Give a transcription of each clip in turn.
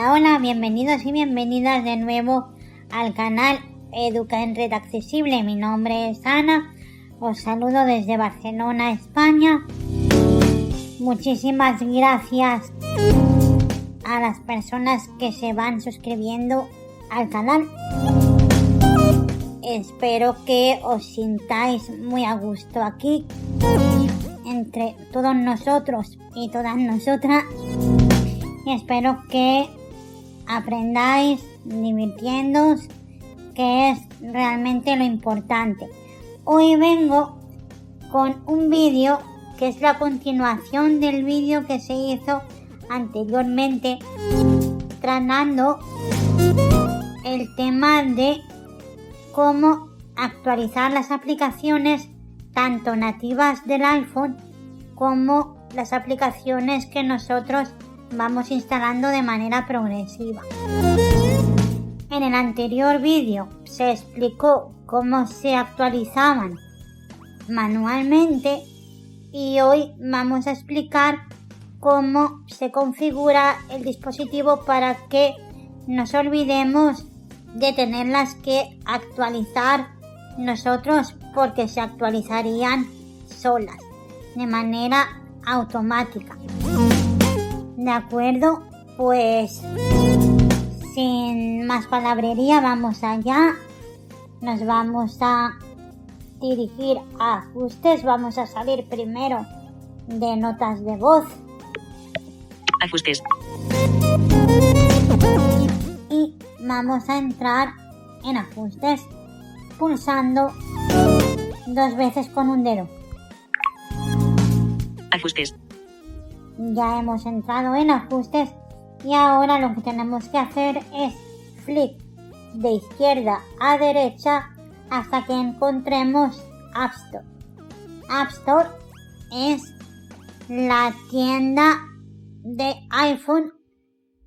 Hola, bienvenidos y bienvenidas de nuevo al canal Educa en Red Accesible. Mi nombre es Ana, os saludo desde Barcelona, España. Muchísimas gracias a las personas que se van suscribiendo al canal. Espero que os sintáis muy a gusto aquí entre todos nosotros y todas nosotras y espero que aprendáis divirtiéndoos que es realmente lo importante. Hoy vengo con un vídeo que es la continuación del vídeo que se hizo anteriormente tratando el tema de cómo actualizar las aplicaciones tanto nativas del iPhone como las aplicaciones que nosotros vamos instalando de manera progresiva. En el anterior vídeo se explicó cómo se actualizaban manualmente y hoy vamos a explicar cómo se configura el dispositivo para que nos olvidemos de tenerlas que actualizar nosotros porque se actualizarían solas de manera automática. De acuerdo, pues sin más palabrería vamos allá. Nos vamos a dirigir a ajustes. Vamos a salir primero de notas de voz. Ajustes. Y vamos a entrar en ajustes pulsando dos veces con un dedo. Ajustes. Ya hemos entrado en ajustes y ahora lo que tenemos que hacer es flick de izquierda a derecha hasta que encontremos App Store. App Store es la tienda de iPhone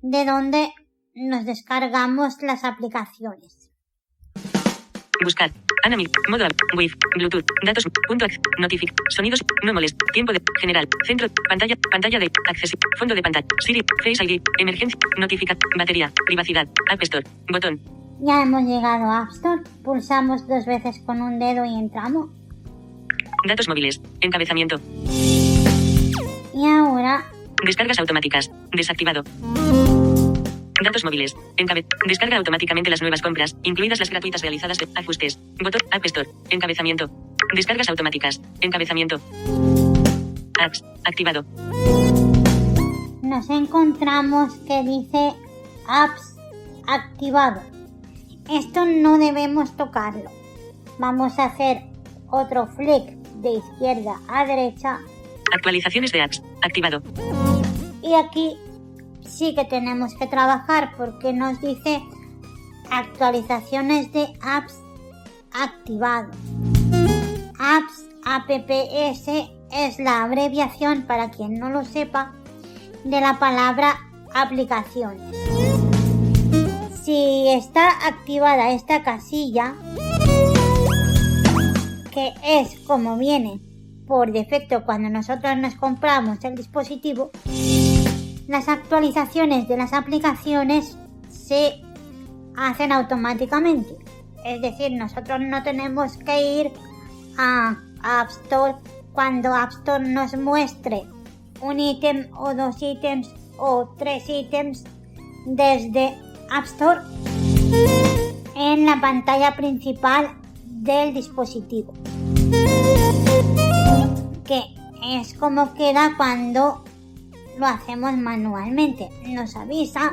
de donde nos descargamos las aplicaciones. Buscar. Anami. Modo app. Wave. Bluetooth. Datos. Punto. Notific. Sonidos. No molest. Tiempo de. General. Centro. Pantalla. Pantalla de. Acceso. Fondo de pantalla. Siri. Face ID. Emergencia. Notificar. Batería. Privacidad. App Store. Botón. Ya hemos llegado a App Store, pulsamos dos veces con un dedo y entramos. Datos móviles. Encabezamiento. Y ahora Descargas automáticas. Desactivado. Datos móviles. Encabe Descarga automáticamente las nuevas compras, incluidas las gratuitas realizadas de ajustes. Botón App Store. Encabezamiento. Descargas automáticas. Encabezamiento. Apps. Activado. nos encontramos que dice Apps activado. Esto no debemos tocarlo. Vamos a hacer otro flick de izquierda a derecha Actualizaciones de apps. Activado. y aquí sí que tenemos que trabajar porque nos dice actualizaciones de apps activado. Apps apps es la abreviación para quien no lo sepa de la palabra aplicaciones. Si está activada esta casilla, que es como viene por defecto cuando nosotros nos compramos el dispositivo, las actualizaciones de las aplicaciones se hacen automáticamente. Es decir, nosotros no tenemos que ir a App Store cuando App Store nos muestre un ítem o dos ítems o tres ítems desde App Store en la pantalla principal del dispositivo. Que es como queda cuando lo hacemos manualmente. Nos avisa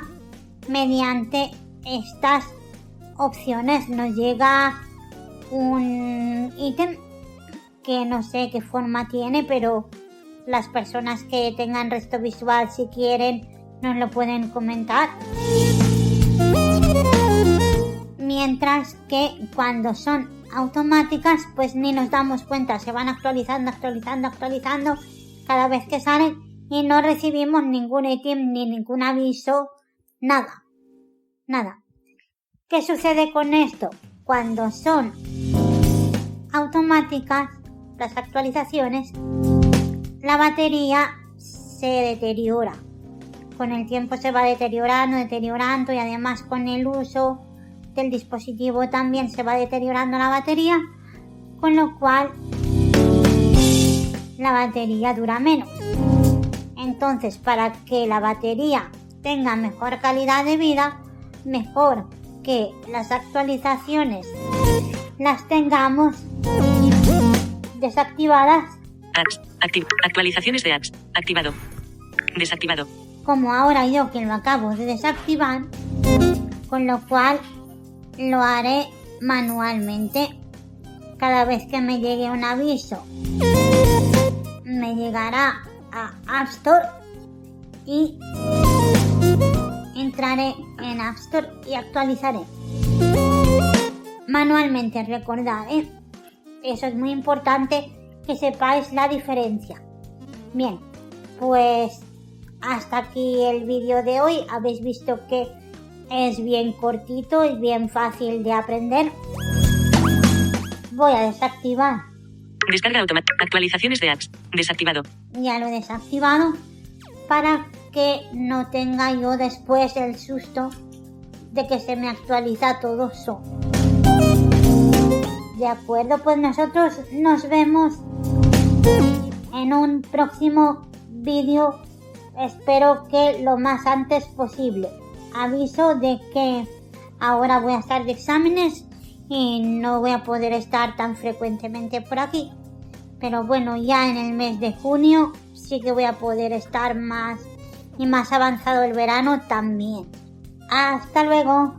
mediante estas opciones. Nos llega un ítem que no sé qué forma tiene, pero las personas que tengan resto visual si quieren nos lo pueden comentar. Mientras que cuando son automáticas pues ni nos damos cuenta, se van actualizando, actualizando, actualizando cada vez que salen y no recibimos ningún ítem ni ningún aviso, nada, nada. ¿Qué sucede con esto? Cuando son automáticas las actualizaciones, la batería se deteriora. con el tiempo se va deteriorando, deteriorando y además con el uso del dispositivo también se va deteriorando la batería, con lo cual la batería dura menos. Entonces, para que la batería tenga mejor calidad de vida, mejor que las actualizaciones las tengamos desactivadas. Apps. Actualizaciones de apps. Activado. Desactivado. Como ahora yo que lo acabo de desactivar, con lo cual lo haré manualmente. Cada vez que me llegue un aviso, me llegará a App Store y entraré en App Store y actualizaré. Manualmente, recordad, ¿eh? eso es muy importante que sepáis la diferencia. Bien, pues hasta aquí el vídeo de hoy. Habéis visto que es bien cortito y bien fácil de aprender. Voy a desactivar. Descarga automática. Actualizaciones de apps. Desactivado. Ya lo he desactivado para que no tenga yo después el susto de que se me actualiza todo eso. De acuerdo, pues nosotros nos vemos en un próximo vídeo. Espero que lo más antes posible. Aviso de que ahora voy a estar de exámenes y no voy a poder estar tan frecuentemente por aquí. Pero bueno, ya en el mes de junio sí que voy a poder estar más y más avanzado el verano también. Hasta luego.